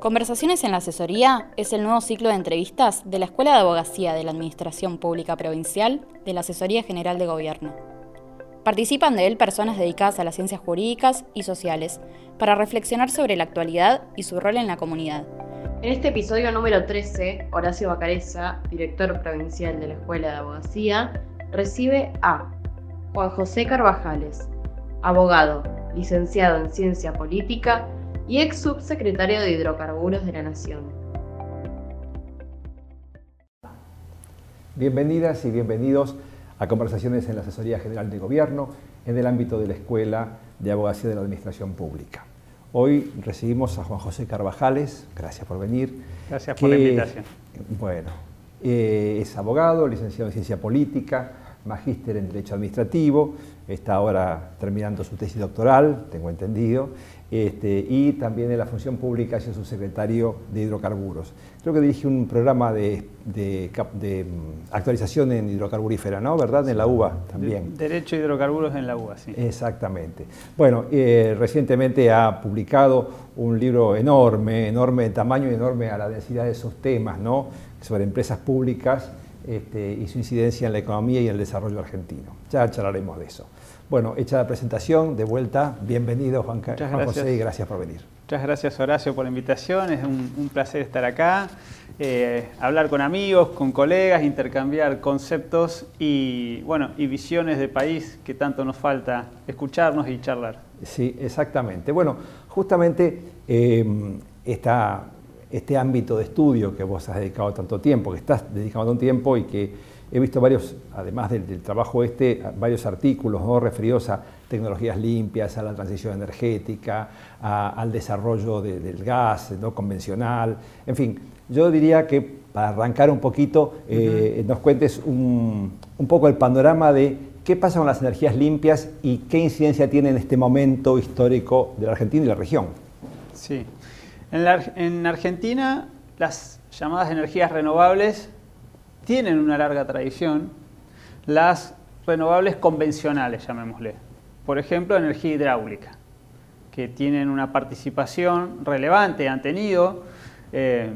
Conversaciones en la Asesoría es el nuevo ciclo de entrevistas de la Escuela de Abogacía de la Administración Pública Provincial de la Asesoría General de Gobierno. Participan de él personas dedicadas a las ciencias jurídicas y sociales para reflexionar sobre la actualidad y su rol en la comunidad. En este episodio número 13, Horacio Bacareza, director provincial de la Escuela de Abogacía, recibe a Juan José Carvajales, abogado, licenciado en Ciencia Política y ex subsecretario de Hidrocarburos de la Nación. Bienvenidas y bienvenidos a conversaciones en la Asesoría General de Gobierno en el ámbito de la Escuela de Abogacía de la Administración Pública. Hoy recibimos a Juan José Carvajales, gracias por venir. Gracias por la invitación. Bueno, eh, es abogado, licenciado en Ciencia Política, magíster en Derecho Administrativo, está ahora terminando su tesis doctoral, tengo entendido, este, y también en la función pública es subsecretario de hidrocarburos. Creo que dirige un programa de, mm, actualización en hidrocarburífera, ¿no? ¿Verdad? En la UBA también. Derecho a hidrocarburos en la UBA, sí. Exactamente. Bueno, eh, recientemente ha publicado un libro enorme, enorme de tamaño y enorme a la densidad de esos temas, ¿no? Sobre empresas públicas este, y su incidencia en la economía y el desarrollo argentino. Ya charlaremos de eso. Bueno, hecha la presentación, de vuelta, bienvenido Juan, José y gracias por venir. Muchas gracias Horacio por la invitación, es un, placer estar acá, eh, hablar con amigos, con colegas, intercambiar conceptos y, bueno, y visiones de país que tanto nos falta escucharnos y charlar. Sí, exactamente. Bueno, justamente em, este ámbito de estudio que vos has dedicado tanto tiempo, que estás dedicando tanto tiempo y que He visto varios, además del, trabajo este, varios artículos referidos a tecnologías limpias, a la transición energética, al desarrollo del gas no convencional. En fin, yo diría que para arrancar un poquito, eh, nos cuentes un, poco el panorama de qué pasa con las energías limpias y qué incidencia tiene en este momento histórico de la Argentina y la región. Sí. en Argentina, las llamadas energías renovables tienen una larga tradición, las renovables convencionales, llamémosle. Por ejemplo, energía hidráulica, que tienen una participación relevante, han tenido, eh,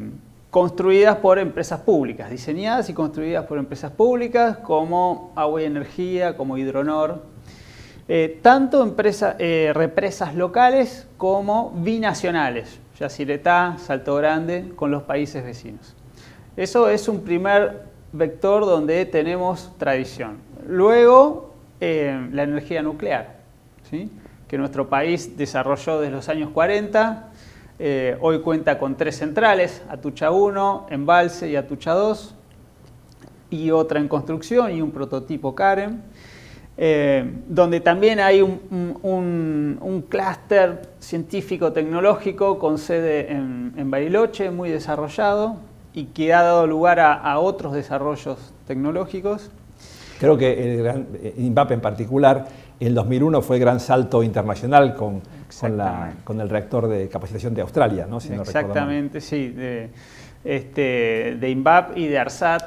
construidas por empresas públicas, diseñadas y construidas por empresas públicas como Agua y Energía, como Hidronor, eh, tanto empresas, eh, represas locales como binacionales, Yacyretá, Salto Grande, con los países vecinos. Eso es un primer vector donde tenemos tradición. Luego, eh, la energía nuclear, ¿sí? que nuestro país desarrolló desde los años 40. Eh, hoy cuenta con tres centrales, Atucha 1, Embalse y Atucha 2, y otra en construcción y un prototipo Karen. Eh, donde también hay un, clúster científico-tecnológico con sede en, en Bariloche, muy desarrollado, y que ha dado lugar a, otros desarrollos tecnológicos. Creo que el gran, eh, INVAP en particular, en 2001 fue el gran salto internacional con, con, el reactor de capacitación de Australia, ¿no? Exactamente, sí, de, este, de INVAP y de ARSAT,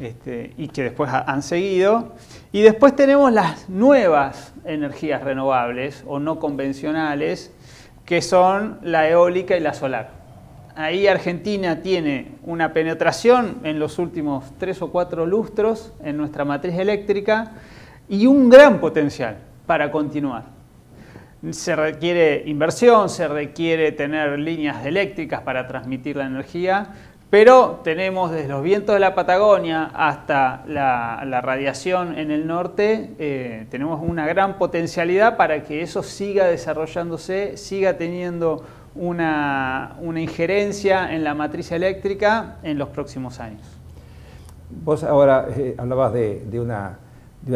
este, y que después han seguido. Y después tenemos las nuevas energías renovables o no convencionales, que son la eólica y la solar ahí Argentina tiene una penetración en los últimos tres o cuatro lustros en nuestra matriz eléctrica y un gran potencial para continuar. Se requiere inversión, se requiere tener líneas eléctricas para transmitir la energía, pero tenemos desde los vientos de la Patagonia hasta la, radiación en el norte, eh, tenemos una gran potencialidad para que eso siga desarrollándose, siga teniendo una, injerencia en la matriz eléctrica en los próximos años. Vos ahora eh, hablabas de, una,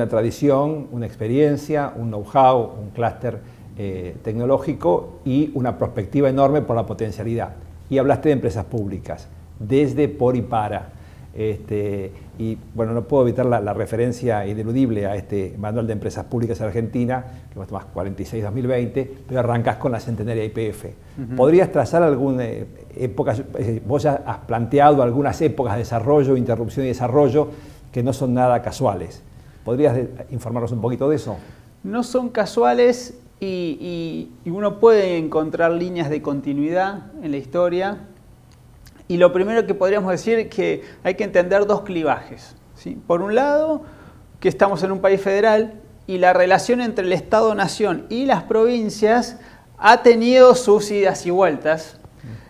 tradición, una experiencia, un know-how, un clúster eh, tecnológico y una perspectiva enorme por la potencialidad. Y hablaste de empresas públicas, desde, por y para. Este, y bueno, no puedo evitar la, referencia ineludible a este manual de empresas públicas en Argentina, que más 46-2020, pero arrancas con la centenaria IPF. ¿Podrías trazar alguna eh, época, eh, vos ya has planteado algunas épocas de desarrollo, interrupción y desarrollo que no son nada casuales? ¿Podrías informarnos un poquito de eso? No son casuales y, uno puede encontrar líneas de continuidad en la historia. Y lo primero que podríamos decir es que hay que entender dos clivajes. Por un lado, que estamos en un país federal y la relación entre el Estado-Nación y las provincias ha tenido sus idas y vueltas.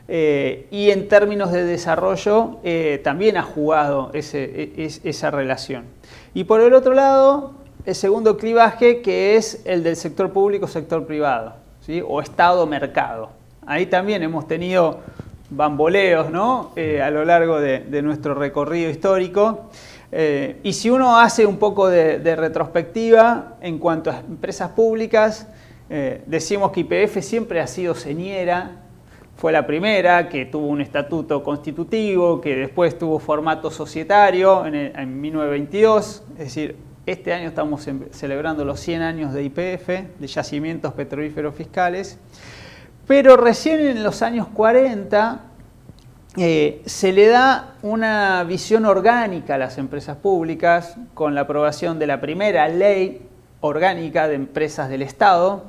Eh, y en términos de desarrollo eh, también ha jugado e, esa relación. Y por el otro lado, el segundo clivaje que es el del sector público, sector privado, ¿sí? o Estado-mercado. Ahí también hemos tenido bamboleos ¿no? Eh, a lo largo de, nuestro recorrido histórico. Eh, y si uno hace un poco de, retrospectiva en cuanto a empresas públicas, eh, decimos que IPF siempre ha sido señera, fue la primera que tuvo un estatuto constitutivo, que después tuvo formato societario en, en 1922, es decir, este año estamos celebrando los 100 años de IPF, de yacimientos petrolíferos fiscales, pero recién en los años 40 eh, se le da una visión orgánica a las empresas públicas con la aprobación de la primera ley orgánica de empresas del Estado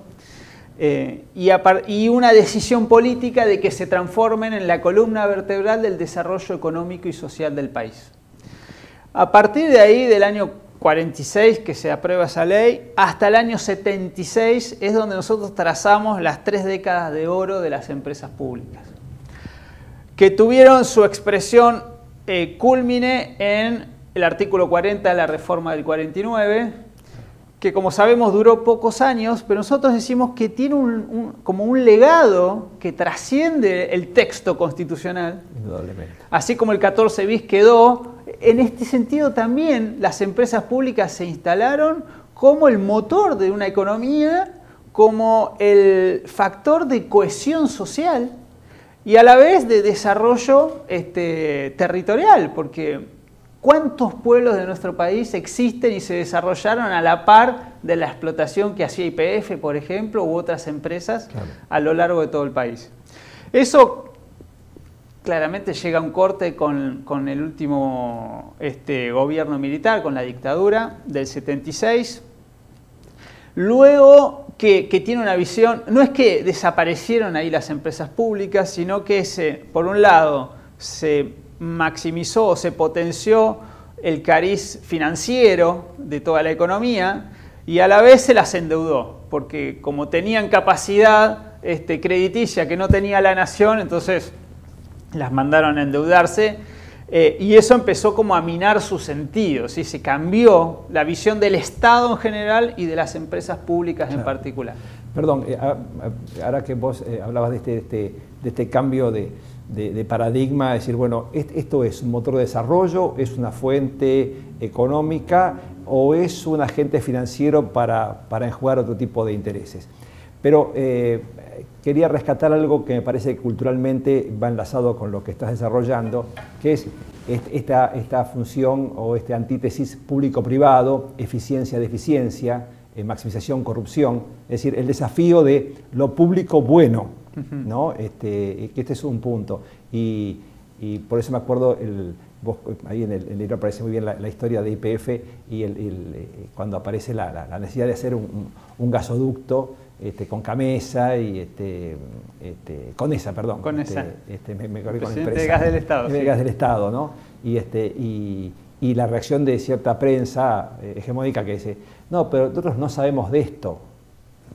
eh, y, y, una decisión política de que se transformen en la columna vertebral del desarrollo económico y social del país. A partir de ahí, del año 46 que se aprueba esa ley, hasta el año 76 es donde nosotros trazamos las tres décadas de oro de las empresas públicas, que tuvieron su expresión eh, en el artículo 40 de la reforma del 49, que como sabemos duró pocos años, pero nosotros decimos que tiene como un legado que trasciende el texto constitucional. Así como el 14 bis quedó, en este sentido también las empresas públicas se instalaron como el motor de una economía, como el factor de cohesión social y a la vez de desarrollo este, territorial, porque ¿cuántos pueblos de nuestro país existen y se desarrollaron a la par de la explotación que hacía IPF, por ejemplo, u otras empresas a lo largo de todo el país? Eso claramente llega un corte con, el último este, gobierno militar, con la dictadura del 76. Luego que, tiene una visión, no es que desaparecieron ahí las empresas públicas, sino que se, por un lado se maximizó o se potenció el cariz financiero de toda la economía y a la vez se las endeudó, porque como tenían capacidad este, crediticia que no tenía la nación, entonces las mandaron a endeudarse eh, y eso empezó como a minar su sentido, ¿sí? se cambió la visión del Estado en general y de las empresas públicas en particular. Perdón, eh, ahora que vos eh, hablabas de este, este, de este, cambio de, paradigma, decir, bueno, esto es un motor de desarrollo, es una fuente económica o es un agente financiero para, para enjugar otro tipo de intereses. Pero quería rescatar algo que me parece que culturalmente va enlazado con lo que estás desarrollando, que es esta, esta función o esta antítesis público-privado, eficiencia-deficiencia, eh, maximización, corrupción, es decir, el desafío de lo público bueno, ¿no? Este, este es un punto. Y, por eso me acuerdo, el, ahí en el, libro aparece muy bien la, historia de IPF y el, eh, cuando aparece la, necesidad de hacer un, un gasoducto este, con Camesa y este, este, con esa, perdón. Con esa. Este, me, me con empresa. de gas del Estado. De gas del Estado, ¿no? Y, este, y, y, la reacción de cierta prensa eh, hegemónica que dice, no, pero nosotros no sabemos de esto.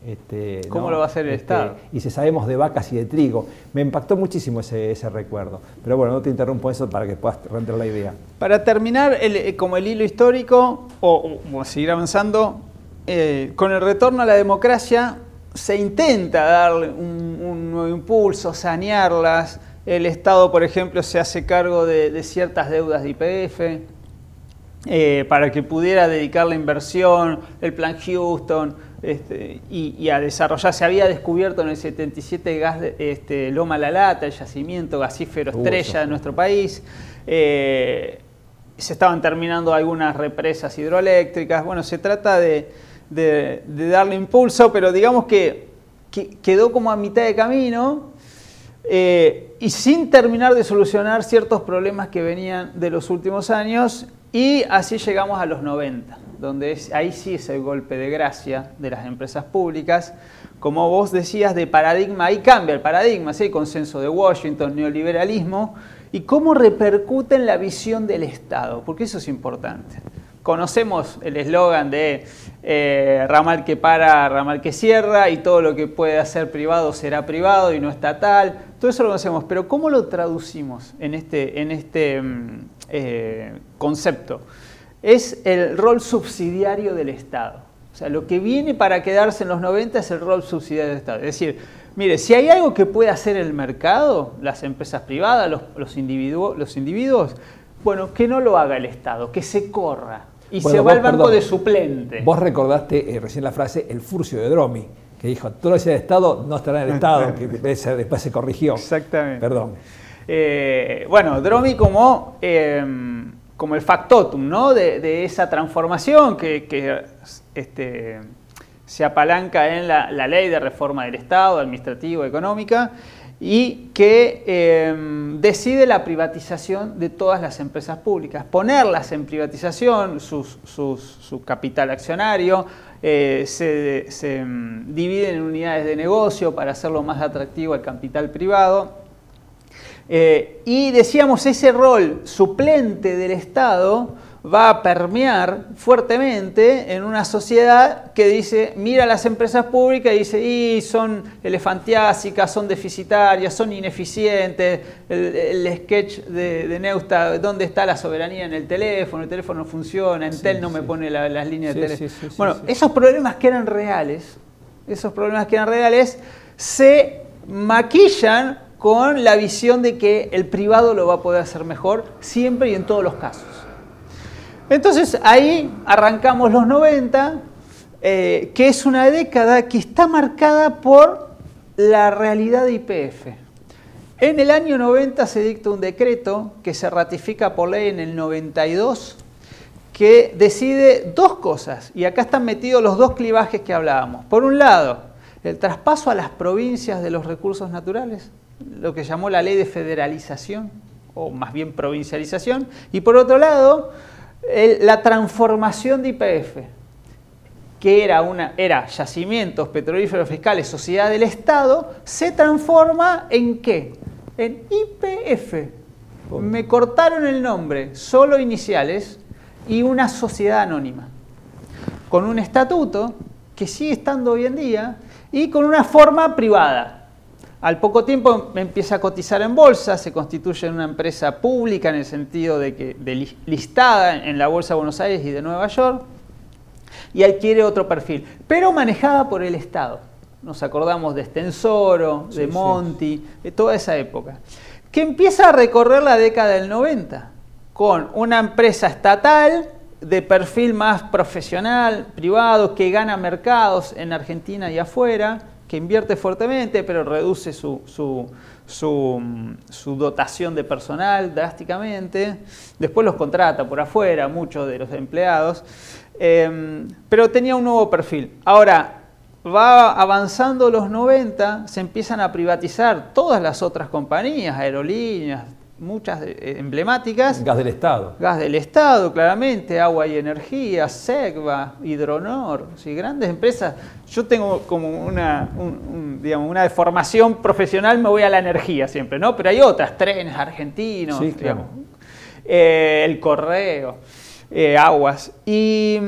Este, ¿Cómo lo va a hacer el este, Estado? Y si sabemos de vacas y de trigo. Me impactó muchísimo ese, ese recuerdo. Pero bueno, no te interrumpo eso para que puedas reenterar la idea. Para terminar, eh, como el hilo histórico, o, seguir avanzando, eh, con el retorno a la democracia, se intenta darle un, nuevo impulso, sanearlas. El Estado, por ejemplo, se hace cargo de, ciertas deudas de IPF eh, para que pudiera dedicar la inversión, el plan Houston este, y, a desarrollar. Se había descubierto en el 77 gas este, Loma La Lata, el yacimiento gasífero estrella de nuestro país. Eh, se estaban terminando algunas represas hidroeléctricas. Bueno, se trata de de, darle impulso, pero digamos que, quedó como a mitad de camino eh, y sin terminar de solucionar ciertos problemas que venían de los últimos años y así llegamos a los 90. Donde ahí sí es el golpe de gracia de las empresas públicas. Como vos decías, de paradigma, ahí cambia el paradigma, ¿sí? consenso de Washington, neoliberalismo, y cómo repercute en la visión del Estado, porque eso es importante. Conocemos el eslogan de eh, ramal que para, ramal que cierra, y todo lo que puede hacer privado será privado y no estatal. Todo eso lo conocemos, pero ¿cómo lo traducimos en este, en este mm, eh, concepto? Es el rol subsidiario del Estado. O sea, lo que viene para quedarse en los 90 es el rol subsidiario del Estado. Es decir, mire, si hay algo que puede hacer el mercado, las empresas privadas, los, los, los individuos, bueno, que no lo haga el Estado, que se corra y se va al banco de suplente. Vos recordaste eh, recién la frase el furcio de Dromi, que dijo, todo ese Estado no estará en el Estado, que después se corrigió. Exactamente. Perdón. Eh, bueno, Dromi como, em, como el factotum ¿no? de, esa transformación que, este, se apalanca en la, ley de reforma del Estado, administrativo, económica, y que em, decide la privatización de todas las empresas públicas, ponerlas en privatización, su capital accionario, eh, se, se em, dividen en unidades de negocio para hacerlo más atractivo al capital privado. Eh, y decíamos, ese rol suplente del Estado va a permear fuertemente en una sociedad que dice, mira las empresas públicas y dice, y son elefantiásicas, son deficitarias, son ineficientes, el, sketch de, de, Neusta, ¿dónde está la soberanía en el teléfono? El teléfono no funciona, Entel no me pone las líneas de teléfono. bueno, esos problemas que eran reales, esos problemas que eran reales, se maquillan con la visión de que el privado lo va a poder hacer mejor siempre y en todos los casos. Entonces ahí arrancamos los 90, eh, que es una década que está marcada por la realidad de IPF. En el año 90 se dicta un decreto que se ratifica por ley en el 92 que decide dos cosas, y acá están metidos los dos clivajes que hablábamos. Por un lado, el traspaso a las provincias de los recursos naturales, lo que llamó la ley de federalización, o más bien provincialización, y por otro lado, la transformación de IPF, que era, una, era yacimientos petrolíferos fiscales, sociedad del Estado, se transforma en qué? En IPF. Me cortaron el nombre, solo iniciales, y una sociedad anónima, con un estatuto que sigue estando hoy en día y con una forma privada. Al poco tiempo empieza a cotizar en bolsa, se constituye en una empresa pública en el sentido de que listada en la Bolsa de Buenos Aires y de Nueva York y adquiere otro perfil, pero manejada por el Estado. Nos acordamos de Stensoro, de Monti, de toda esa época, que empieza a recorrer la década del 90 con una empresa estatal de perfil más profesional, privado, que gana mercados en Argentina y afuera, que invierte fuertemente, pero reduce su, su, dotación de personal drásticamente. Después los contrata por afuera, muchos de los empleados. Em, pero tenía un nuevo perfil. Ahora, va avanzando los 90, se empiezan a privatizar todas las otras compañías, aerolíneas, muchas eh, emblemáticas. Gas del Estado. Gas del Estado, claramente, agua y energía, SEGVA, Hidronor, ¿sí? grandes empresas. Yo tengo como una, digamos, una deformación profesional, me voy a la energía siempre, ¿no? Pero hay otras, trenes argentinos, eh, el correo, eh, aguas. Y,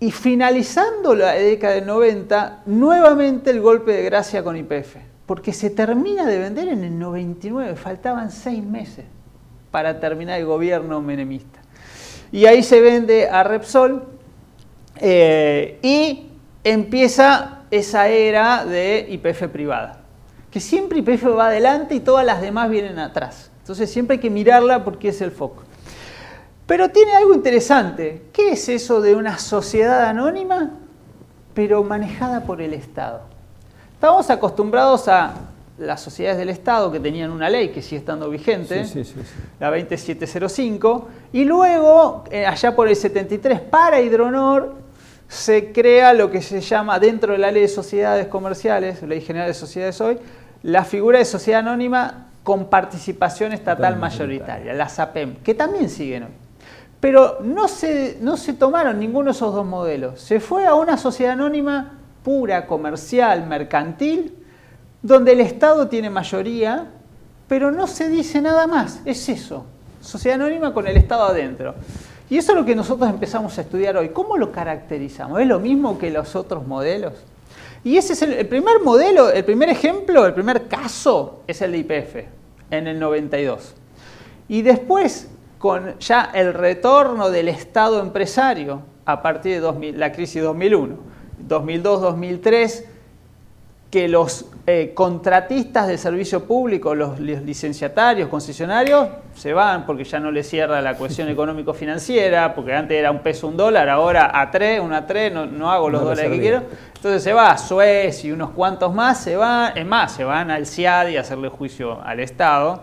y finalizando la década del 90, nuevamente el golpe de gracia con IPF porque se termina de vender en el 99, faltaban seis meses para terminar el gobierno menemista. Y ahí se vende a Repsol eh, y empieza esa era de IPF privada, que siempre IPF va adelante y todas las demás vienen atrás. Entonces siempre hay que mirarla porque es el foco. Pero tiene algo interesante. ¿Qué es eso de una sociedad anónima, pero manejada por el Estado? Estábamos acostumbrados a las sociedades del Estado que tenían una ley que sigue estando vigente, la 20705, y luego, eh, allá por el 73, para Hidronor, se crea lo que se llama, dentro de la ley de sociedades comerciales, ley general de sociedades hoy, la figura de sociedad anónima con participación estatal mayoritaria, la SAPEM, que también siguen hoy. Pero no se, no se tomaron ninguno de esos dos modelos. Se fue a una sociedad anónima pura, comercial, mercantil, donde el Estado tiene mayoría, pero no se dice nada más. Es eso. Sociedad anónima con el Estado adentro. Y eso es lo que nosotros empezamos a estudiar hoy. ¿Cómo lo caracterizamos? ¿Es lo mismo que los otros modelos? Y ese es el, primer modelo, el primer ejemplo, el primer caso es el de IPF en el 92. Y después, con ya el retorno del Estado empresario a partir de la crisis 2001, 2002-2003, que los eh, contratistas de servicio público, los, licenciatarios, concesionarios, se van porque ya no les cierra la cuestión económico-financiera, porque antes era un peso, un dólar, ahora a tres, una tres, no, no hago los dólares que quiero. Entonces se va a Suez y unos cuantos más se van, es más, se van al CIADI a hacerle juicio al Estado.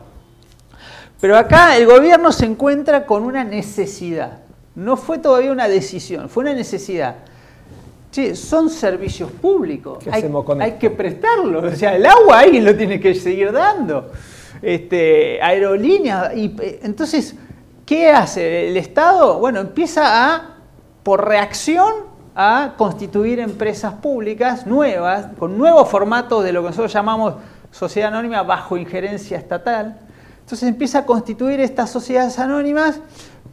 Pero acá el gobierno se encuentra con una necesidad. No fue todavía una decisión, fue una necesidad Sí, son servicios públicos. hay, que prestarlos. O sea, el agua alguien lo tiene que seguir dando. Este, aerolíneas. Y, entonces, ¿qué hace el Estado? Bueno, empieza a, por reacción, a constituir empresas públicas nuevas, con nuevos formatos de lo que nosotros llamamos sociedad anónima bajo injerencia estatal. Entonces empieza a constituir estas sociedades anónimas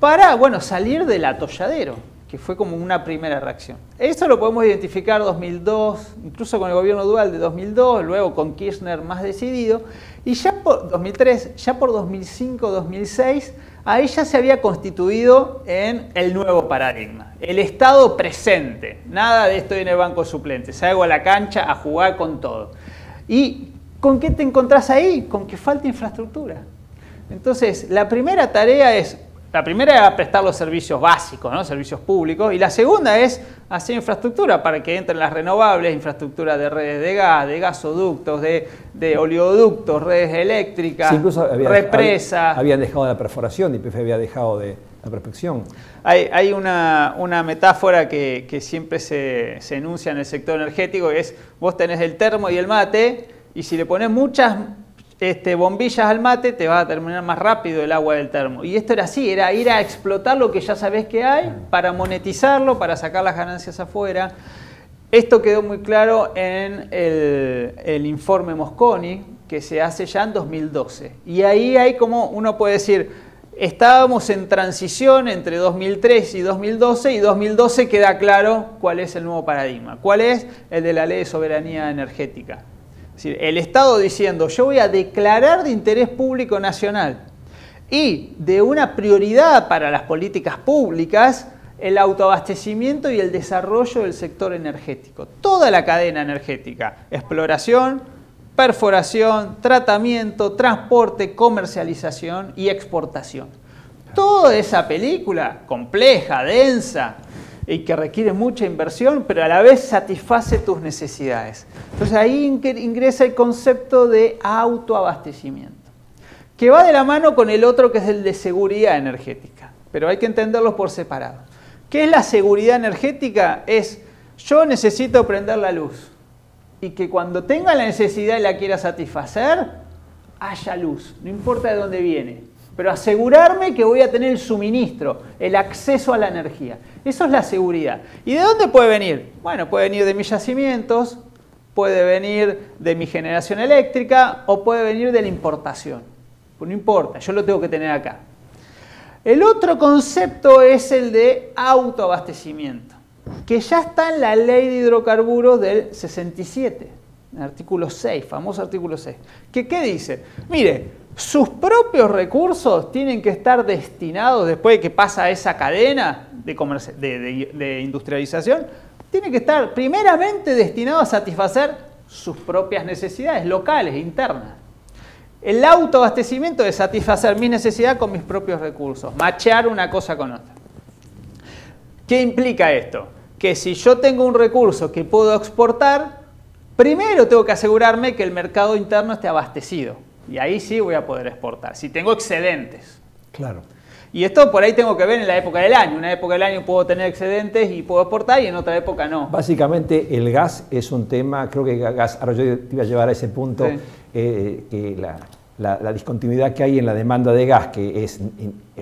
para, bueno, salir del atolladero que fue como una primera reacción. Esto lo podemos identificar 2002, incluso con el gobierno dual de 2002, luego con Kirchner más decidido, y ya por 2003, ya por 2005, 2006, ahí ya se había constituido en el nuevo paradigma, el Estado presente, nada de esto en el banco suplente, salgo a la cancha a jugar con todo. ¿Y con qué te encontrás ahí? Con que falta infraestructura. Entonces, la primera tarea es la primera era prestar los servicios básicos, ¿no? servicios públicos, y la segunda es hacer infraestructura para que entren las renovables, infraestructura de redes de gas, de gasoductos, de, oleoductos, redes eléctricas, represas. habían dejado la perforación, y había dejado de la prospección. Hay, una, metáfora que, siempre se, se enuncia en el sector energético, que es vos tenés el termo y el mate, y si le pones muchas este, bombillas al mate, te va a terminar más rápido el agua del termo. Y esto era así, era ir a explotar lo que ya sabés que hay para monetizarlo, para sacar las ganancias afuera. Esto quedó muy claro en el, informe Mosconi, que se hace ya en 2012. Y ahí hay como, uno puede decir, estábamos en transición entre 2003 y 2012 y 2012 queda claro cuál es el nuevo paradigma, cuál es el de la ley de soberanía energética el Estado diciendo, yo voy a declarar de interés público nacional y de una prioridad para las políticas públicas el autoabastecimiento y el desarrollo del sector energético. Toda la cadena energética, exploración, perforación, tratamiento, transporte, comercialización y exportación. Toda esa película compleja, densa, y que requiere mucha inversión, pero a la vez satisface tus necesidades. Entonces ahí ingresa el concepto de autoabastecimiento, que va de la mano con el otro que es el de seguridad energética, pero hay que entenderlos por separado. ¿Qué es la seguridad energética? Es yo necesito prender la luz y que cuando tenga la necesidad y la quiera satisfacer, haya luz, no importa de dónde viene pero asegurarme que voy a tener el suministro, el acceso a la energía. Eso es la seguridad. ¿Y de dónde puede venir? Bueno, puede venir de mis yacimientos, puede venir de mi generación eléctrica o puede venir de la importación. Pues no importa, yo lo tengo que tener acá. El otro concepto es el de autoabastecimiento, que ya está en la ley de hidrocarburos del 67, el artículo 6, famoso artículo 6. ¿Qué, ¿Qué dice? Mire, sus propios recursos tienen que estar destinados, después de que pasa esa cadena de, industrialización, tienen que estar primeramente destinados a satisfacer sus propias necesidades locales, internas. El autoabastecimiento es satisfacer mi necesidad con mis propios recursos, machear una cosa con otra. ¿Qué implica esto? Que si yo tengo un recurso que puedo exportar, primero tengo que asegurarme que el mercado interno esté abastecido. Y ahí sí voy a poder exportar, si tengo excedentes. Claro. Y esto por ahí tengo que ver en la época del año. Una época del año puedo tener excedentes y puedo exportar y en otra época no. Básicamente el gas es un tema, creo que gas, ahora yo te iba a llevar a ese punto, eh, que la, discontinuidad que hay en la demanda de gas, que es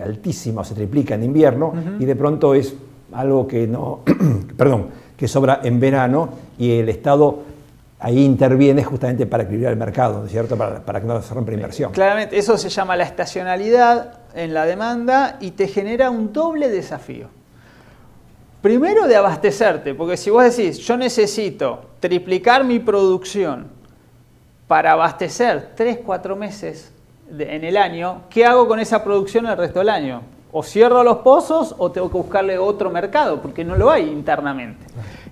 altísima o se triplica en invierno, y de pronto es algo que no, perdón, que sobra en verano y el Estado ahí interviene justamente para equilibrar el mercado, ¿no es cierto? Para, para, que no se rompa inversión. Claramente, eso se llama la estacionalidad en la demanda y te genera un doble desafío. Primero de abastecerte, porque si vos decís, yo necesito triplicar mi producción para abastecer 3, 4 meses en el año, ¿qué hago con esa producción el resto del año? O cierro los pozos o tengo que buscarle otro mercado, porque no lo hay internamente.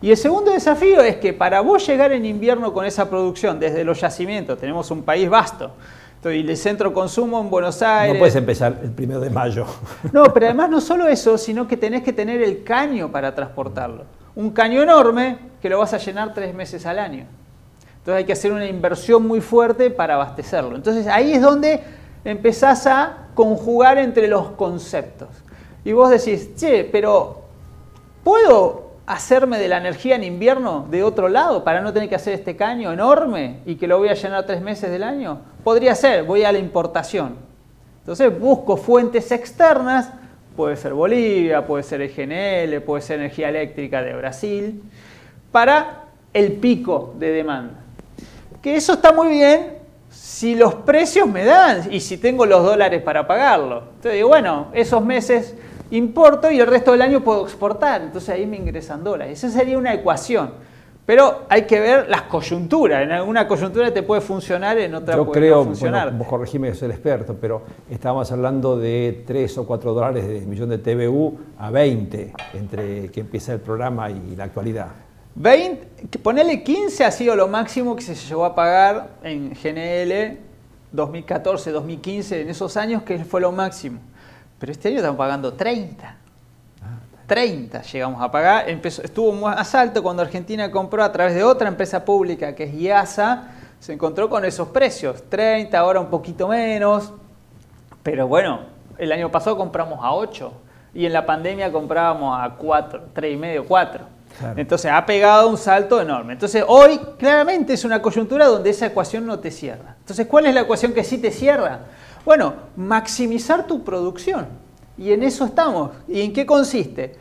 Y el segundo desafío es que para vos llegar en invierno con esa producción desde los yacimientos, tenemos un país vasto, y el centro consumo en Buenos Aires. No puedes empezar el primero de mayo. No, pero además no solo eso, sino que tenés que tener el caño para transportarlo. Un caño enorme que lo vas a llenar tres meses al año. Entonces hay que hacer una inversión muy fuerte para abastecerlo. Entonces ahí es donde empezás a conjugar entre los conceptos. Y vos decís, che, pero ¿puedo hacerme de la energía en invierno de otro lado para no tener que hacer este caño enorme y que lo voy a llenar tres meses del año? Podría ser, voy a la importación. Entonces busco fuentes externas, puede ser Bolivia, puede ser EGNL, puede ser energía eléctrica de Brasil, para el pico de demanda que eso está muy bien si los precios me dan y si tengo los dólares para pagarlo. Entonces digo, bueno, esos meses importo y el resto del año puedo exportar, entonces ahí me ingresan dólares. Esa sería una ecuación. Pero hay que ver las coyunturas. En alguna coyuntura te puede funcionar, en otra Yo puede creo, no funcionar. Bueno, vos corregime que soy el experto, pero estábamos hablando de 3 o 4 dólares de millón de TBU a 20 entre que empieza el programa y la actualidad. 20, ponerle 15 ha sido lo máximo que se llegó a pagar en GNL 2014, 2015, en esos años que fue lo máximo. Pero este año estamos pagando 30. 30 llegamos a pagar. Empezó, estuvo más alto cuando Argentina compró a través de otra empresa pública que es IASA. Se encontró con esos precios. 30, ahora un poquito menos. Pero bueno, el año pasado compramos a 8 y en la pandemia comprábamos a 4, 3,5, 4. Entonces ha pegado un salto enorme. Entonces hoy claramente es una coyuntura donde esa ecuación no te cierra. Entonces, ¿cuál es la ecuación que sí te cierra? Bueno, maximizar tu producción. Y en eso estamos. ¿Y en qué consiste?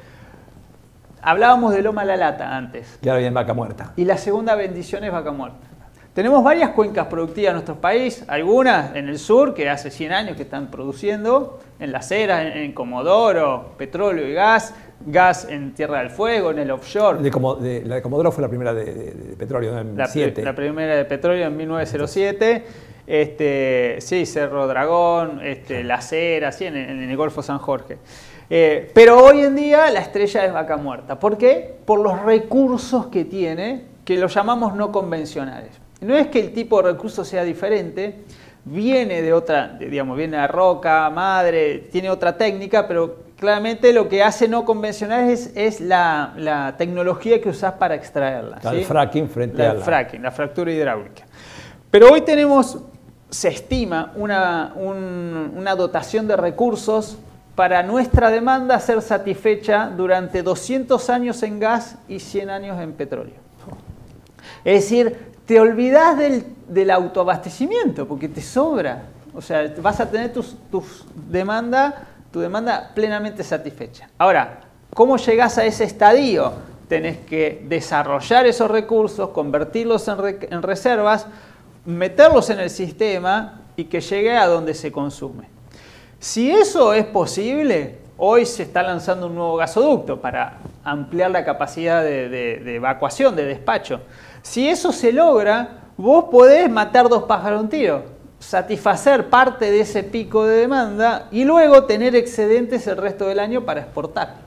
Hablábamos de loma la lata antes. Y ahora viene vaca muerta. Y la segunda bendición es vaca muerta. Tenemos varias cuencas productivas en nuestro país, algunas en el sur que hace 100 años que están produciendo, en las eras, en Comodoro, petróleo y gas, gas en Tierra del Fuego, en el offshore. De, la de Comodoro fue la primera de, petróleo en la, la primera de petróleo en 1907. Este, sí, Cerro Dragón, este, La Cera, sí, en, el Golfo San Jorge. Eh, pero hoy en día la estrella es vaca muerta. ¿Por qué? Por los recursos que tiene, que los llamamos no convencionales. No es que el tipo de recurso sea diferente, viene de otra, digamos, viene de roca, madre, tiene otra técnica, pero claramente lo que hace no convencional es, la, tecnología que usás para extraerla. El fracking frente al fracking, la fractura hidráulica. Pero hoy tenemos, se estima, una, una dotación de recursos para nuestra demanda ser satisfecha durante 200 años en gas y 100 años en petróleo. Es decir, te olvidas del, del autoabastecimiento porque te sobra. O sea, vas a tener tus, tus demandas tu demanda plenamente satisfecha. Ahora, ¿cómo llegas a ese estadio? Tenés que desarrollar esos recursos, convertirlos en, reservas, meterlos en el sistema y que llegue a donde se consume. Si eso es posible, hoy se está lanzando un nuevo gasoducto para ampliar la capacidad de, de evacuación, de despacho. Si eso se logra, vos podés matar dos pájaros un tiro satisfacer parte de ese pico de demanda y luego tener excedentes el resto del año para exportar.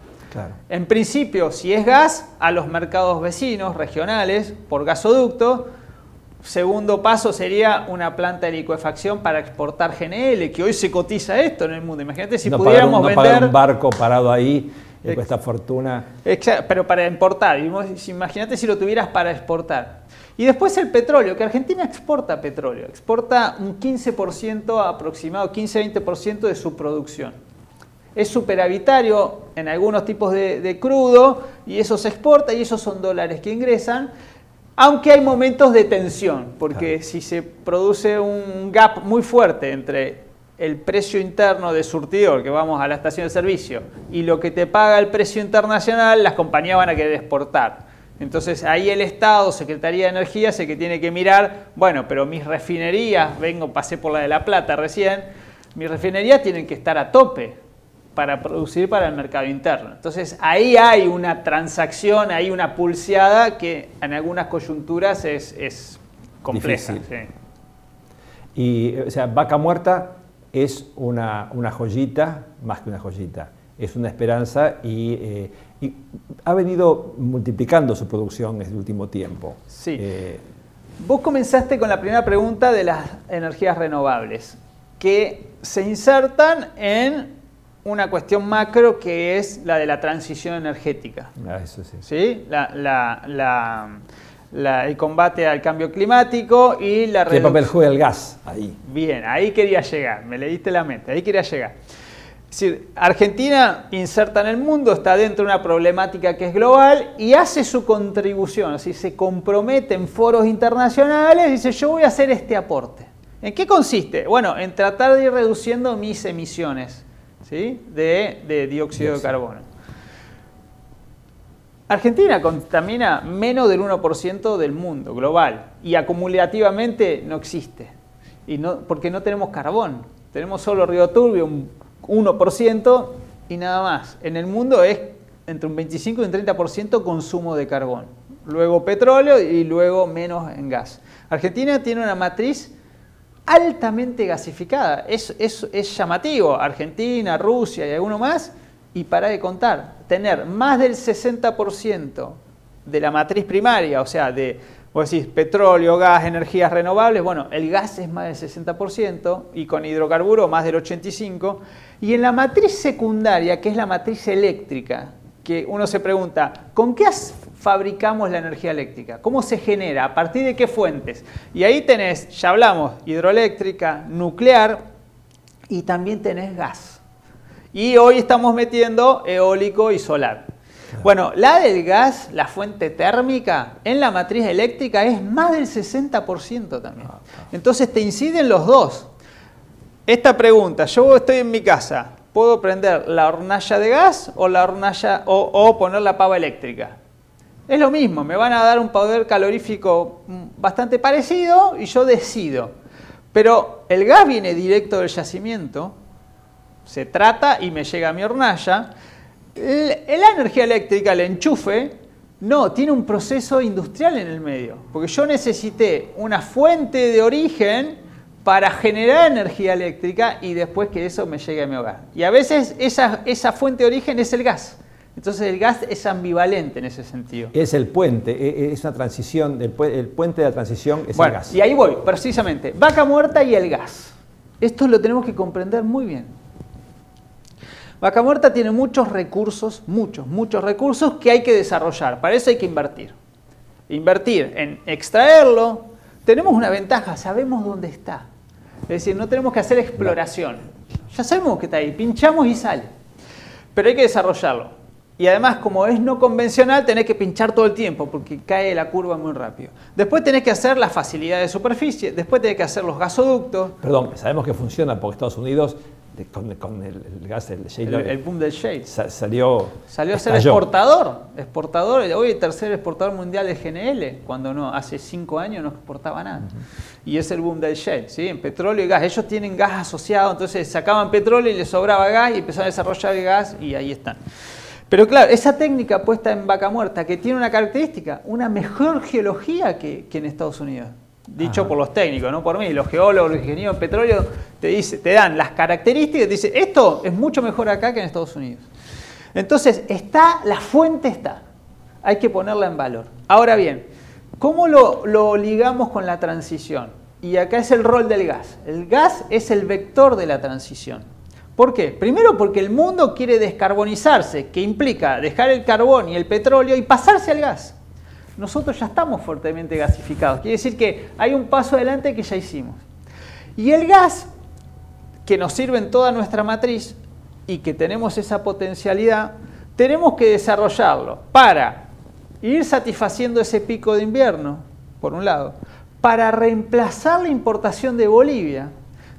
En principio, si es gas, a los mercados vecinos, regionales, por gasoducto. Segundo paso sería una planta de licuefacción para exportar GNL, que hoy se cotiza esto en el mundo. Imagínate si pudiéramos un, vender... un barco parado ahí con cuesta fortuna. pero para importar. Imagínate si lo tuvieras para exportar. Y después el petróleo, que Argentina exporta petróleo, exporta un 15% aproximado, 15-20% de su producción. Es superavitario en algunos tipos de, crudo y eso se exporta y esos son dólares que ingresan. Aunque hay momentos de tensión, porque si se produce un gap muy fuerte entre el precio interno de surtidor, que vamos a la estación de servicio, y lo que te paga el precio internacional, las compañías van a querer exportar. Entonces ahí el Estado, Secretaría de Energía, el que tiene que mirar, bueno, pero mis refinerías, vengo, pasé por la de La Plata recién, mis refinerías tienen que estar a tope para producir para el mercado interno. Entonces ahí hay una transacción, hay una pulseada que en algunas coyunturas es, compleja. Y, o sea, vaca muerta es una, joyita, más que una joyita, es una esperanza eh, y, ha venido multiplicando su producción en el último tiempo. Sí. Eh, Vos comenzaste con la primera pregunta de las energías renovables, que se insertan en una cuestión macro que es la de la transición energética. Ah, eso sí. ¿Sí? la el combate al cambio climático y la ¿Qué papel juega el gas ahí? Bien, ahí quería llegar, me leíste la mente, ahí quería llegar. Es decir, Argentina inserta en el mundo, está dentro de una problemática que es global y hace su contribución, así se compromete en foros internacionales y dice yo voy a hacer este aporte. ¿En qué consiste? Bueno, en tratar de ir reduciendo mis emisiones ¿sí? de dióxido de carbono. Argentina contamina menos del 1% del mundo global y acumulativamente no existe. Y no, porque no tenemos carbón. Tenemos solo Río Turbio, un 1% y nada más. En el mundo es entre un 25 y un 30% consumo de carbón. Luego petróleo y luego menos en gas. Argentina tiene una matriz altamente gasificada. Es, es llamativo. Argentina, Rusia y alguno más y para de contar, tener más del 60% de la matriz primaria, o sea, de, vos decís, petróleo, gas, energías renovables, bueno, el gas es más del 60% y con hidrocarburo más del 85%, y en la matriz secundaria, que es la matriz eléctrica, que uno se pregunta, ¿con qué fabricamos la energía eléctrica? ¿Cómo se genera? ¿A partir de qué fuentes? Y ahí tenés, ya hablamos, hidroeléctrica, nuclear y también tenés gas. Y hoy estamos metiendo eólico y solar. Bueno, la del gas, la fuente térmica, en la matriz eléctrica es más del 60% también. Ah, Entonces te inciden los dos. Esta pregunta, yo estoy en mi casa, ¿puedo prender la hornalla de gas o, la hornalla, o, poner la pava eléctrica? Es lo mismo, me van a dar un poder calorífico bastante parecido y yo decido. Pero el gas viene directo del yacimiento, se trata y me llega a mi hornalla. La energía eléctrica, el enchufe, no, tiene un proceso industrial en el medio, porque yo necesité una fuente de origen para generar energía eléctrica y después que eso me llegue a mi hogar. Y a veces esa, esa fuente de origen es el gas. Entonces el gas es ambivalente en ese sentido. Es el puente, e, e, es una transición, el, puente de la transición es el gas. Y ahí voy, precisamente, vaca muerta y el gas. Esto lo tenemos que comprender muy bien. Vaca Muerta tiene muchos recursos, muchos, muchos recursos que hay que desarrollar. Para eso hay que invertir. Invertir en extraerlo. Tenemos una ventaja, sabemos dónde está. Es decir, no tenemos que hacer exploración. Ya sabemos que está ahí, pinchamos y sale. Pero hay que desarrollarlo. Y además, como es no convencional, tenés que pinchar todo el tiempo porque cae la curva muy rápido. Después tenés que hacer la facilidad de superficie, después tenés que hacer los gasoductos. Perdón, sabemos que funciona porque Estados Unidos con, el, gas del shale. El, boom del shale. salió. Salió a ser exportador. Exportador. Hoy el tercer exportador mundial de GNL, cuando no, hace cinco años no exportaba nada. Y es el boom del shale, ¿sí? En petróleo y gas. Ellos tienen gas asociado, entonces sacaban petróleo y les sobraba gas y empezaron a desarrollar el gas y ahí están. Pero claro, esa técnica puesta en vaca muerta, que tiene una característica, una mejor geología que en Estados Unidos dicho por los técnicos, no por mí, los geólogos, los ingenieros de petróleo te, dice, te dan las características y te dicen, esto es mucho mejor acá que en Estados Unidos. Entonces, está, la fuente está, hay que ponerla en valor. Ahora bien, ¿cómo lo, lo ligamos con la transición? Y acá es el rol del gas. El gas es el vector de la transición. ¿Por qué? Primero porque el mundo quiere descarbonizarse, que implica dejar el carbón y el petróleo y pasarse al gas nosotros ya estamos fuertemente gasificados. Quiere decir que hay un paso adelante que ya hicimos. Y el gas, que nos sirve en toda nuestra matriz y que tenemos esa potencialidad, tenemos que desarrollarlo para ir satisfaciendo ese pico de invierno, por un lado, para reemplazar la importación de Bolivia.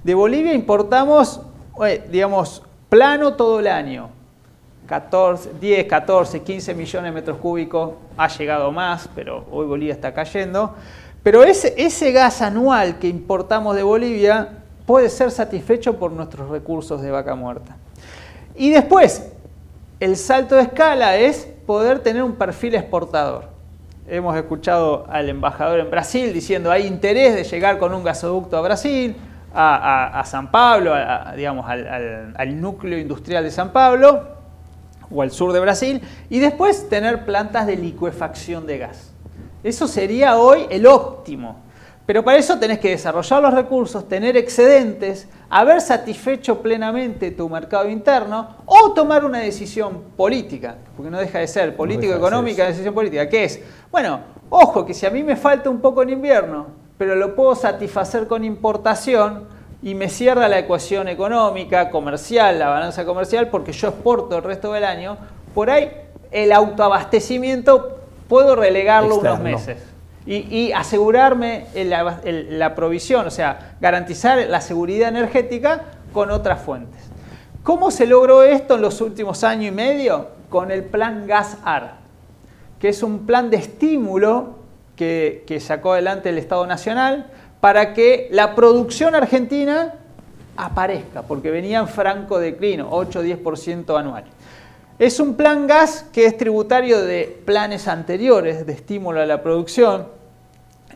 De Bolivia importamos, digamos, plano todo el año. 14, 10, 14, 15 millones de metros cúbicos, ha llegado más, pero hoy Bolivia está cayendo. Pero ese, ese gas anual que importamos de Bolivia puede ser satisfecho por nuestros recursos de vaca muerta. Y después, el salto de escala es poder tener un perfil exportador. Hemos escuchado al embajador en Brasil diciendo hay interés de llegar con un gasoducto a Brasil, a, San Pablo, digamos, al, núcleo industrial de San Pablo o al sur de Brasil, y después tener plantas de licuefacción de gas. Eso sería hoy el óptimo. Pero para eso tenés que desarrollar los recursos, tener excedentes, haber satisfecho plenamente tu mercado interno o tomar una decisión política, porque no deja de ser político-económica, decisión política, que es, bueno, ojo que si a mí me falta un poco en invierno, pero lo puedo satisfacer con importación y me cierra la ecuación económica, comercial, la balanza comercial, porque yo exporto el resto del año, por ahí el autoabastecimiento puedo relegarlo unos meses y, asegurarme la provisión, o sea, garantizar la seguridad energética con otras fuentes. ¿Cómo se logró esto en los últimos años y medio? Con el plan Gas-AR, que es un plan de estímulo que, sacó adelante el Estado Nacional para que la producción argentina aparezca, porque venía en franco declino, 8-10% anual. Es un plan gas que es tributario de planes anteriores de estímulo a la producción,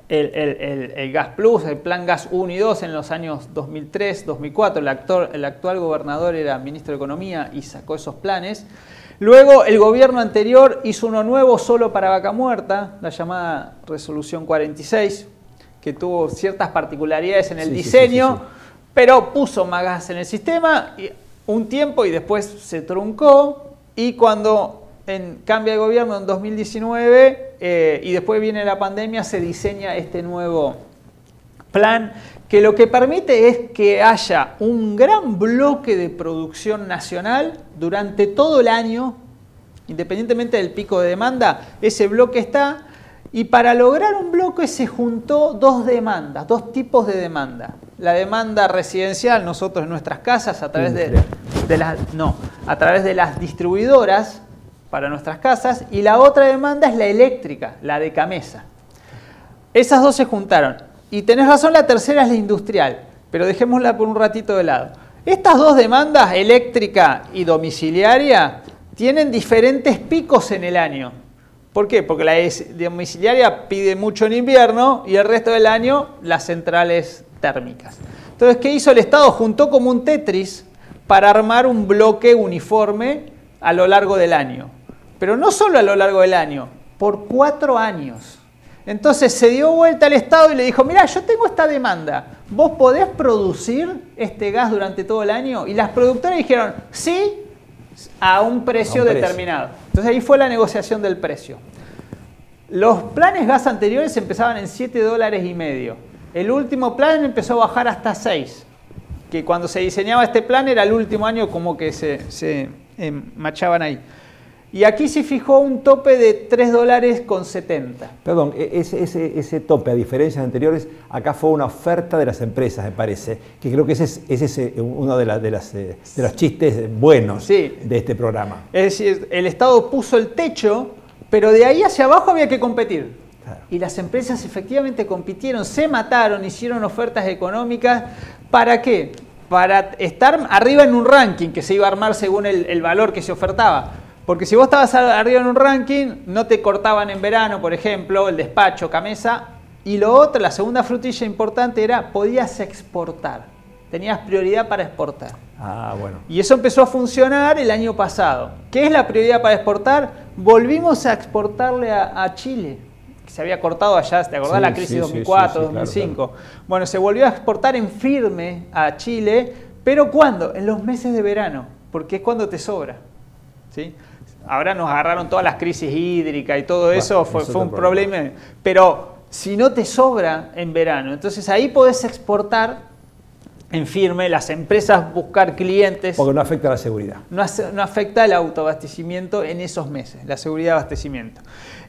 el, Gas Plus, el Plan Gas 1 y 2 en los años 2003, 2004. El, el actual gobernador era ministro de Economía y sacó esos planes. Luego el gobierno anterior hizo uno nuevo solo para vaca muerta, la llamada Resolución 46, que tuvo ciertas particularidades en el diseño, pero puso más gas en el sistema un tiempo y después se truncó. Y cuando en, cambia de gobierno en 2019 eh, y después viene la pandemia, se diseña este nuevo plan que lo que permite es que haya un gran bloque de producción nacional durante todo el año, independientemente del pico de demanda, ese bloque está, y para lograr un bloque se juntó dos demandas, dos tipos de demanda. La demanda residencial, nosotros en nuestras casas, a través de, de las, no, a través de las distribuidoras, para nuestras casas y la otra demanda es la eléctrica, la de Camesa. Esas dos se juntaron. Y tenés razón, la tercera es la industrial, pero dejémosla por un ratito de lado. Estas dos demandas, eléctrica y domiciliaria, tienen diferentes picos en el año. ¿Por qué? Porque la domiciliaria pide mucho en invierno y el resto del año las centrales térmicas. Entonces, ¿qué hizo el Estado? Juntó como un Tetris para armar un bloque uniforme a lo largo del año pero no solo a lo largo del año, por cuatro años. Entonces se dio vuelta al Estado y le dijo, mira, yo tengo esta demanda, ¿vos podés producir este gas durante todo el año? Y las productoras dijeron, sí, a un precio determinado. Entonces ahí fue la negociación del precio. Los planes gas anteriores empezaban en 7 dólares y medio. El último plan empezó a bajar hasta 6, que cuando se diseñaba este plan era el último año como que se, se eh, machaban ahí. Y aquí se fijó un tope de 3 dólares con 70. Perdón, e-, ese, ese, ese, tope, a diferencia de anteriores, acá fue una oferta de las empresas, me parece, que creo que ese es, ese uno de, de, las, eh, de los chistes buenos de este programa. Es decir, el Estado puso el techo, pero de ahí hacia abajo había que competir. Y las empresas efectivamente compitieron, se mataron, hicieron ofertas económicas. ¿Para qué? Para estar arriba en un ranking que se iba a armar según el, el valor que se ofertaba. Porque si vos estabas arriba en un ranking, no te cortaban en verano, por ejemplo, el despacho, camisa. Y lo otro, la segunda frutilla importante era, podías exportar. Tenías prioridad para exportar. Ah, bueno. Y eso empezó a funcionar el año pasado. ¿Qué es la prioridad para exportar? Volvimos a exportarle a, Chile, que se había cortado allá, ¿te acordás la crisis 2004, 2005? Bueno, se volvió a exportar en firme a Chile, pero ¿cuándo? En los meses de verano, porque es cuando te sobra. ¿sí? Ahora nos agarraron todas las crisis hídricas y todo eso, fue, un problema. Pero si no te sobra en verano, entonces ahí podés exportar en firme, las empresas buscar clientes. Porque no afecta la seguridad. No, no afecta el autoabastecimiento en esos meses, la seguridad de abastecimiento.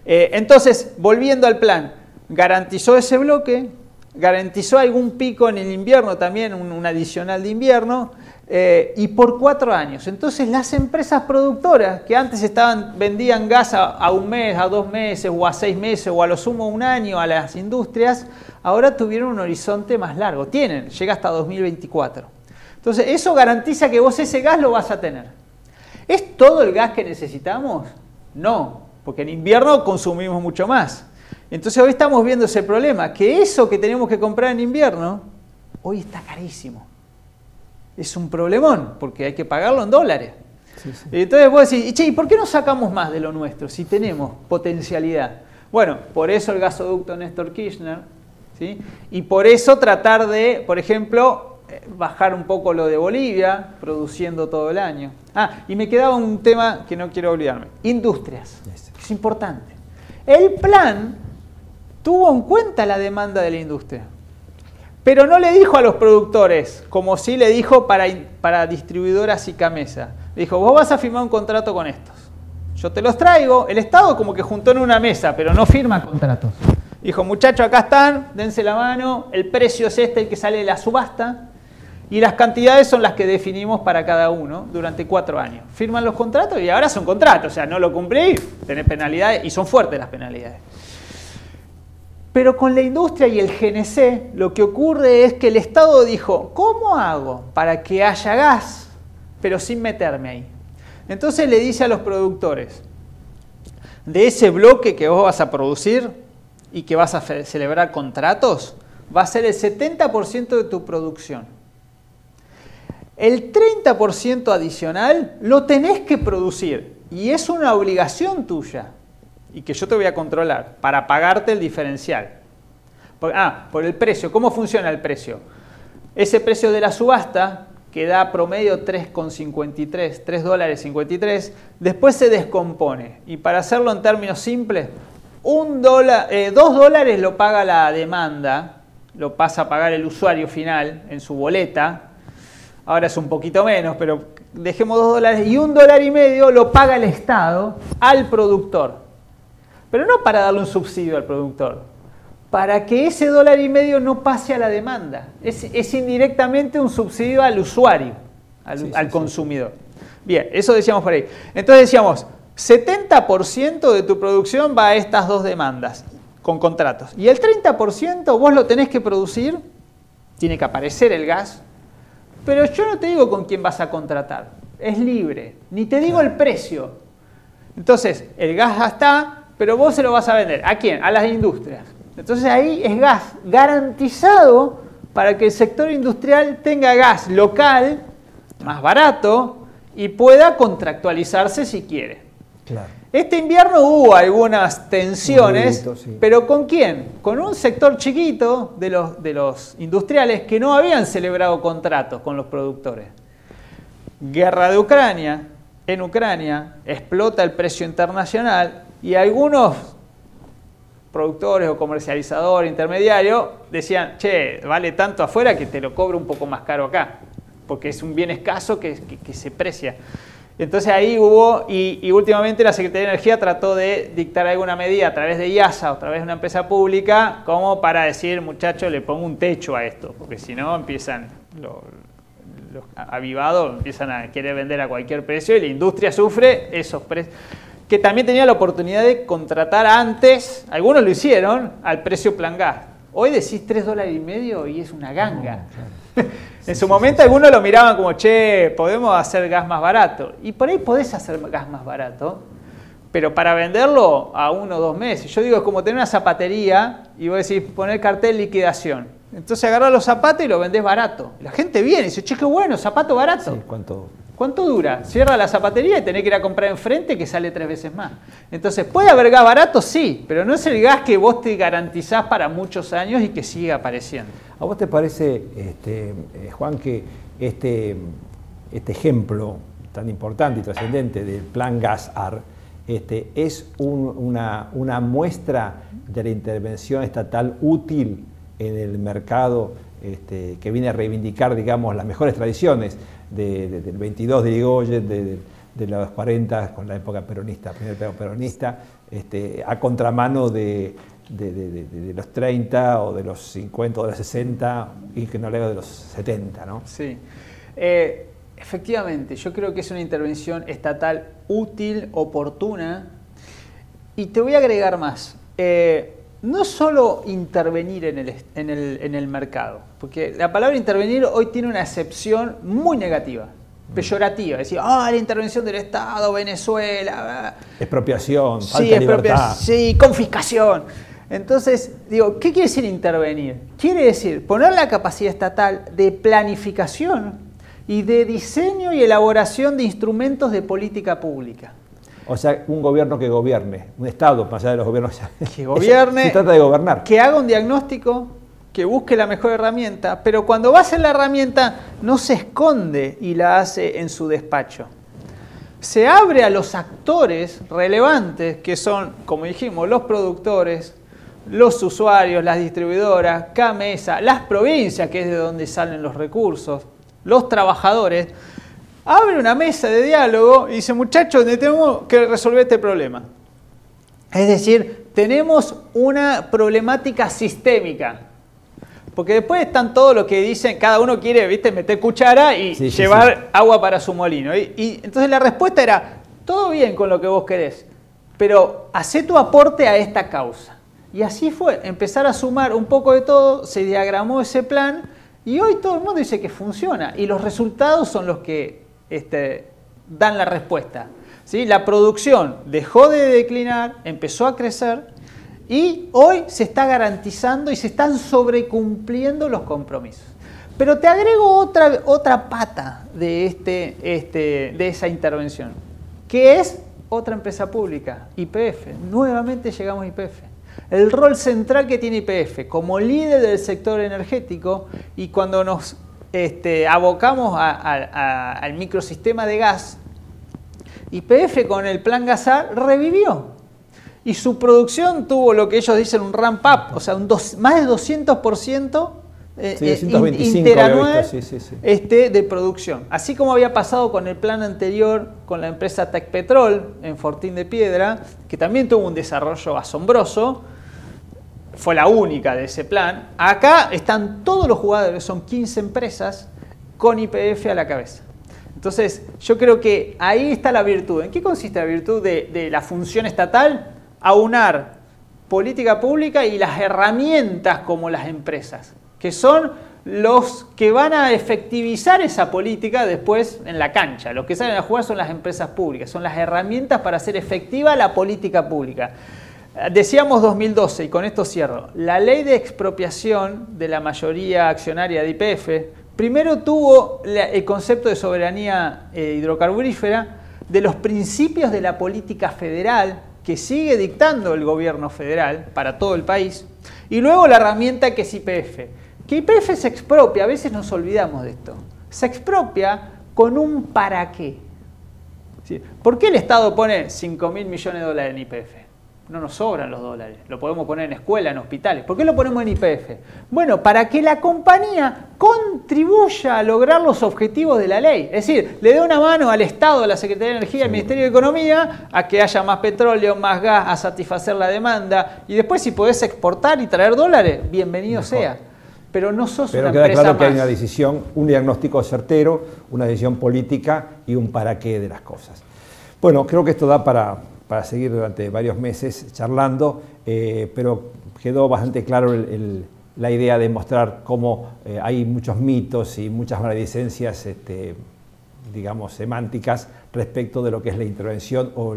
Eh, entonces, volviendo al plan, garantizó ese bloque, garantizó algún pico en el invierno también, un, adicional de invierno, eh, y por cuatro años. Entonces las empresas productoras que antes estaban, vendían gas a, un mes, a dos meses, o a seis meses, o a lo sumo un año a las industrias, ahora tuvieron un horizonte más largo. Tienen, llega hasta 2024. Entonces eso garantiza que vos ese gas lo vas a tener. ¿Es todo el gas que necesitamos? No, porque en invierno consumimos mucho más. Entonces hoy estamos viendo ese problema, que eso que tenemos que comprar en invierno, hoy está carísimo. Es un problemón, porque hay que pagarlo en dólares. Entonces vos decís, che, ¿y por qué no sacamos más de lo nuestro si tenemos potencialidad? Bueno, por eso el gasoducto Néstor Kirchner, ¿sí? y por eso tratar de, por ejemplo, eh, bajar un poco lo de Bolivia, produciendo todo el año. Ah, y me quedaba un tema que no quiero olvidarme, industrias, es importante. El plan tuvo en cuenta la demanda de la industria. Pero no le dijo a los productores, como sí le dijo para, para distribuidoras y camesa. Le dijo, vos vas a firmar un contrato con estos. Yo te los traigo. El Estado como que juntó en una mesa, pero no firma contratos. Dijo, muchachos, acá están, dense la mano, el precio es este, el que sale de la subasta, y las cantidades son las que definimos para cada uno durante cuatro años. Firman los contratos y ahora son contratos, o sea, no lo cumplís, tenés penalidades, y son fuertes las penalidades. Pero con la industria y el GNC lo que ocurre es que el Estado dijo, ¿cómo hago para que haya gas, pero sin meterme ahí? Entonces le dice a los productores, de ese bloque que vos vas a producir y que vas a celebrar contratos, va a ser el 70% de tu producción. El 30% adicional lo tenés que producir y es una obligación tuya y que yo te voy a controlar para pagarte el diferencial. ah, por el precio. ¿Cómo funciona el precio? Ese precio de la subasta, que da promedio 3,53, 3 dólares 53, después se descompone. Y para hacerlo en términos simples, un eh, 2 dólares lo paga la demanda, lo pasa a pagar el usuario final en su boleta. Ahora es un poquito menos, pero dejemos 2 dólares. Y un dólar y medio lo paga el Estado al productor. Pero no para darle un subsidio al productor, para que ese dólar y medio no pase a la demanda. Es, indirectamente un subsidio al usuario, al, consumidor. Bien, eso decíamos por ahí. Entonces decíamos, 70% de tu producción va a estas dos demandas con contratos. Y el 30% vos lo tenés que producir, tiene que aparecer el gas, pero yo no te digo con quién vas a contratar, es libre, ni te digo el precio. Entonces, el gas está, pero vos se lo vas a vender. ¿A quién? A las industrias. Entonces ahí es gas garantizado para que el sector industrial tenga gas local, más barato, y pueda contractualizarse si quiere. Este invierno hubo algunas tensiones, pero ¿con quién? Con un sector chiquito de los, de los industriales que no habían celebrado contratos con los productores. Guerra de Ucrania, en Ucrania explota el precio internacional y algunos productores o comercializadores, intermediarios, decían, che, vale tanto afuera que te lo cobro un poco más caro acá, porque es un bien escaso que, se precia. Entonces ahí hubo, y, últimamente la Secretaría de Energía trató de dictar alguna medida a través de IASA o a través de una empresa pública, como para decir, muchachos, le pongo un techo a esto, porque si no empiezan los, los avivados, empiezan a querer vender a cualquier precio y la industria sufre esos precios que también tenía la oportunidad de contratar antes, algunos lo hicieron, al precio plan gas. Hoy decís 3 dólares y medio y es una ganga. en su momento algunos lo miraban como, che, podemos hacer gas más barato. Y por ahí podés hacer gas más barato, pero para venderlo a uno o dos meses. Yo digo, es como tener una zapatería y vos decís, poner cartel liquidación. Entonces agarrás los zapatos y lo vendés barato. La gente viene y dice, che, qué bueno, zapato barato. ¿cuánto? ¿Cuánto dura? Cierra la zapatería y tenés que ir a comprar enfrente que sale tres veces más. Entonces, ¿puede haber gas barato? Sí, pero no es el gas que vos te garantizás para muchos años y que sigue apareciendo. ¿A vos te parece, este, eh, Juan, que este, este ejemplo tan importante y trascendente del plan GAS-AR este, es una, una muestra de la intervención estatal útil en el mercado este, que viene a reivindicar, digamos, las mejores tradiciones del 22 de Irigoyen, de los 40 con la época peronista, primera época peronista, este, a contramano de, los 30 o de los 50 o de los 60 y que no leo de los 70, ¿no? Sí. Eh, efectivamente, yo creo que es una intervención estatal útil, oportuna. Y te voy a agregar más. Eh, no solo intervenir en el, en, el, en el, mercado, porque la palabra intervenir hoy tiene una acepción muy negativa, peyorativa, decir, ah, la intervención del Estado, Venezuela. Expropiación, falta de libertad. Sí, confiscación. Entonces, digo, ¿qué quiere decir intervenir? Quiere decir poner la capacidad estatal de planificación y de diseño y elaboración de instrumentos de política pública. O sea, un gobierno que gobierne, un Estado, más allá de los gobiernos. Que gobierne. Se trata de gobernar. Que haga un diagnóstico, que busque la mejor herramienta, pero cuando va a la herramienta no se esconde y la hace en su despacho. Se abre a los actores relevantes, que son, como dijimos, los productores, los usuarios, las distribuidoras, CAMESA, las provincias, que es de donde salen los recursos, los trabajadores, abre una mesa de diálogo y dice, muchachos, tenemos que resolver este problema. Es decir, tenemos una problemática sistémica. Porque después están todos los que dicen, cada uno quiere, viste, meter cuchara y llevar agua para su molino. Y, y, entonces la respuesta era, todo bien con lo que vos querés, pero hacé tu aporte a esta causa. Y así fue, empezar a sumar un poco de todo, se diagramó ese plan y hoy todo el mundo dice que funciona y los resultados son los que este, dan la respuesta. ¿sí? La producción dejó de declinar, empezó a crecer y hoy se está garantizando y se están sobrecumpliendo los compromisos. Pero te agrego otra, otra pata de, este, este, de esa intervención, que es otra empresa pública, IPF. Nuevamente llegamos a IPF el rol central que tiene IPF como líder del sector energético y cuando nos este, abocamos al microsistema de gas, IPF con el plan Gasar revivió y su producción tuvo lo que ellos dicen un ramp up, o sea, un más de 200% eh, eh, interanual Este, de producción. Así como había pasado con el plan anterior con la empresa Tecpetrol en Fortín de Piedra, que también tuvo un desarrollo asombroso, fue la única de ese plan. Acá están todos los jugadores, son 15 empresas con IPF a la cabeza. Entonces, yo creo que ahí está la virtud. ¿En qué consiste la virtud de, la función estatal? Aunar política pública y las herramientas como las empresas, que son los que van a efectivizar esa política después en la cancha. Los que salen a jugar son las empresas públicas, son las herramientas para hacer efectiva la política pública. Decíamos 2012, y con esto cierro, la ley de expropiación de la mayoría accionaria de IPF primero tuvo el concepto de soberanía eh, hidrocarburífera de los principios de la política federal que sigue dictando el gobierno federal para todo el país, y luego la herramienta que es IPF. Que IPF se expropia, a veces nos olvidamos de esto, se expropia con un para qué. ¿Por qué el Estado pone 5 mil millones de dólares en IPF? No nos sobran los dólares, lo podemos poner en escuela, en hospitales. ¿Por qué lo ponemos en IPF? Bueno, para que la compañía contribuya a lograr los objetivos de la ley. Es decir, le dé una mano al Estado, a la Secretaría de Energía, al Ministerio de Economía, a que haya más petróleo, más gas, a satisfacer la demanda. Y después si podés exportar y traer dólares, bienvenido sea. Pero no sos Pero queda claro que hay una decisión, un diagnóstico certero, una decisión política y un para qué de las cosas. Bueno, creo que esto da para, para seguir durante varios meses charlando, eh, pero quedó bastante claro la idea de mostrar cómo eh, hay muchos mitos y muchas maledicencias, este, digamos, semánticas respecto de lo que es la intervención o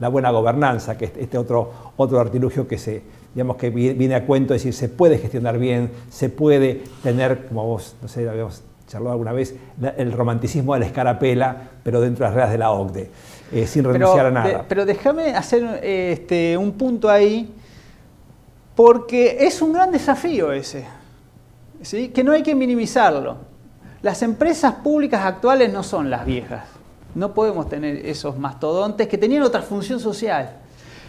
la buena gobernanza, que es este otro, otro artilugio que, se, digamos, que viene a cuento, es decir, se puede gestionar bien, se puede tener, como vos, no sé, habíamos charlado alguna vez, el romanticismo de la escarapela, pero dentro de las reglas de la OCDE. Eh, sin renunciar a nada. pero déjame hacer este, un punto ahí, porque es un gran desafío ese, ¿sí? que no hay que minimizarlo. Las empresas públicas actuales no son las viejas. No podemos tener esos mastodontes que tenían otra función social.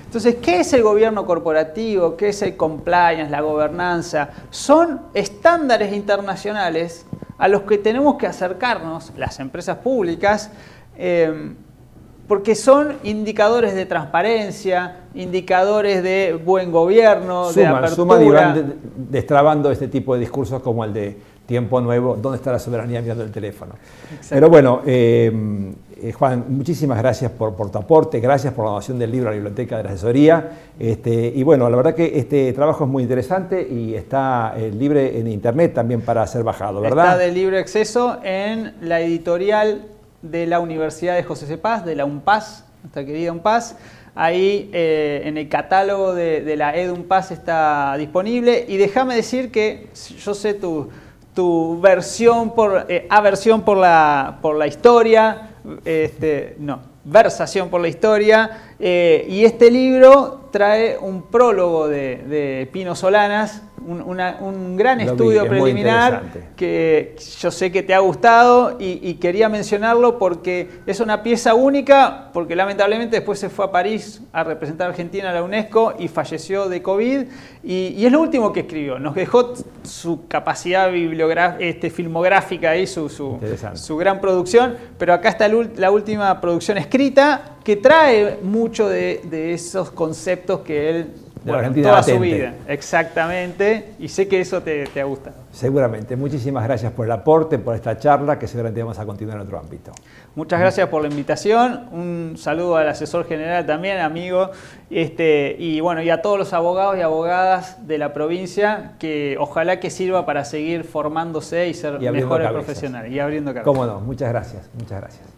Entonces, ¿qué es el gobierno corporativo? ¿Qué es el compliance, la gobernanza? Son estándares internacionales a los que tenemos que acercarnos, las empresas públicas, eh, porque son indicadores de transparencia, indicadores de buen gobierno, de apertura. Suman y van destrabando este tipo de discursos como el de tiempo nuevo, ¿dónde está la soberanía mirando el teléfono? Pero bueno, eh, eh, Juan, muchísimas gracias por, tu aporte, gracias por la donación del libro a la biblioteca de la asesoría. Este, y bueno, la verdad que este trabajo es muy interesante y está eh, libre en internet también para ser bajado, ¿verdad? Está de libre acceso en la editorial de la Universidad de José Cepaz, de la UNPAS, nuestra querida UNPAS. Ahí eh, en el catálogo de, la EduNPAS está disponible. Y déjame decir que yo sé tu, tu versión por, eh, aversión por la, por la historia, este, no, versación por la historia. Eh, y este libro trae un prólogo de, de Pino Solanas, un, gran estudio preliminar que yo sé que te ha gustado y, quería mencionarlo porque es una pieza única, porque lamentablemente después se fue a París a representar a Argentina a la UNESCO y falleció de COVID. Y, es lo último que escribió. Nos dejó su capacidad este, filmográfica y su, su, gran producción, pero acá está la última producción escrita que trae mucho de, de esos conceptos que él toda su vida, exactamente, y sé que eso te, te, ha gustado. Seguramente. Muchísimas gracias por el aporte, por esta charla, que seguramente vamos a continuar en otro ámbito. Muchas gracias por la invitación, un saludo al asesor general también, amigo, este, y bueno, y a todos los abogados y abogadas de la provincia, que ojalá que sirva para seguir formándose y ser mejores profesionales y abriendo cabezas. Cómo no, muchas gracias, muchas gracias.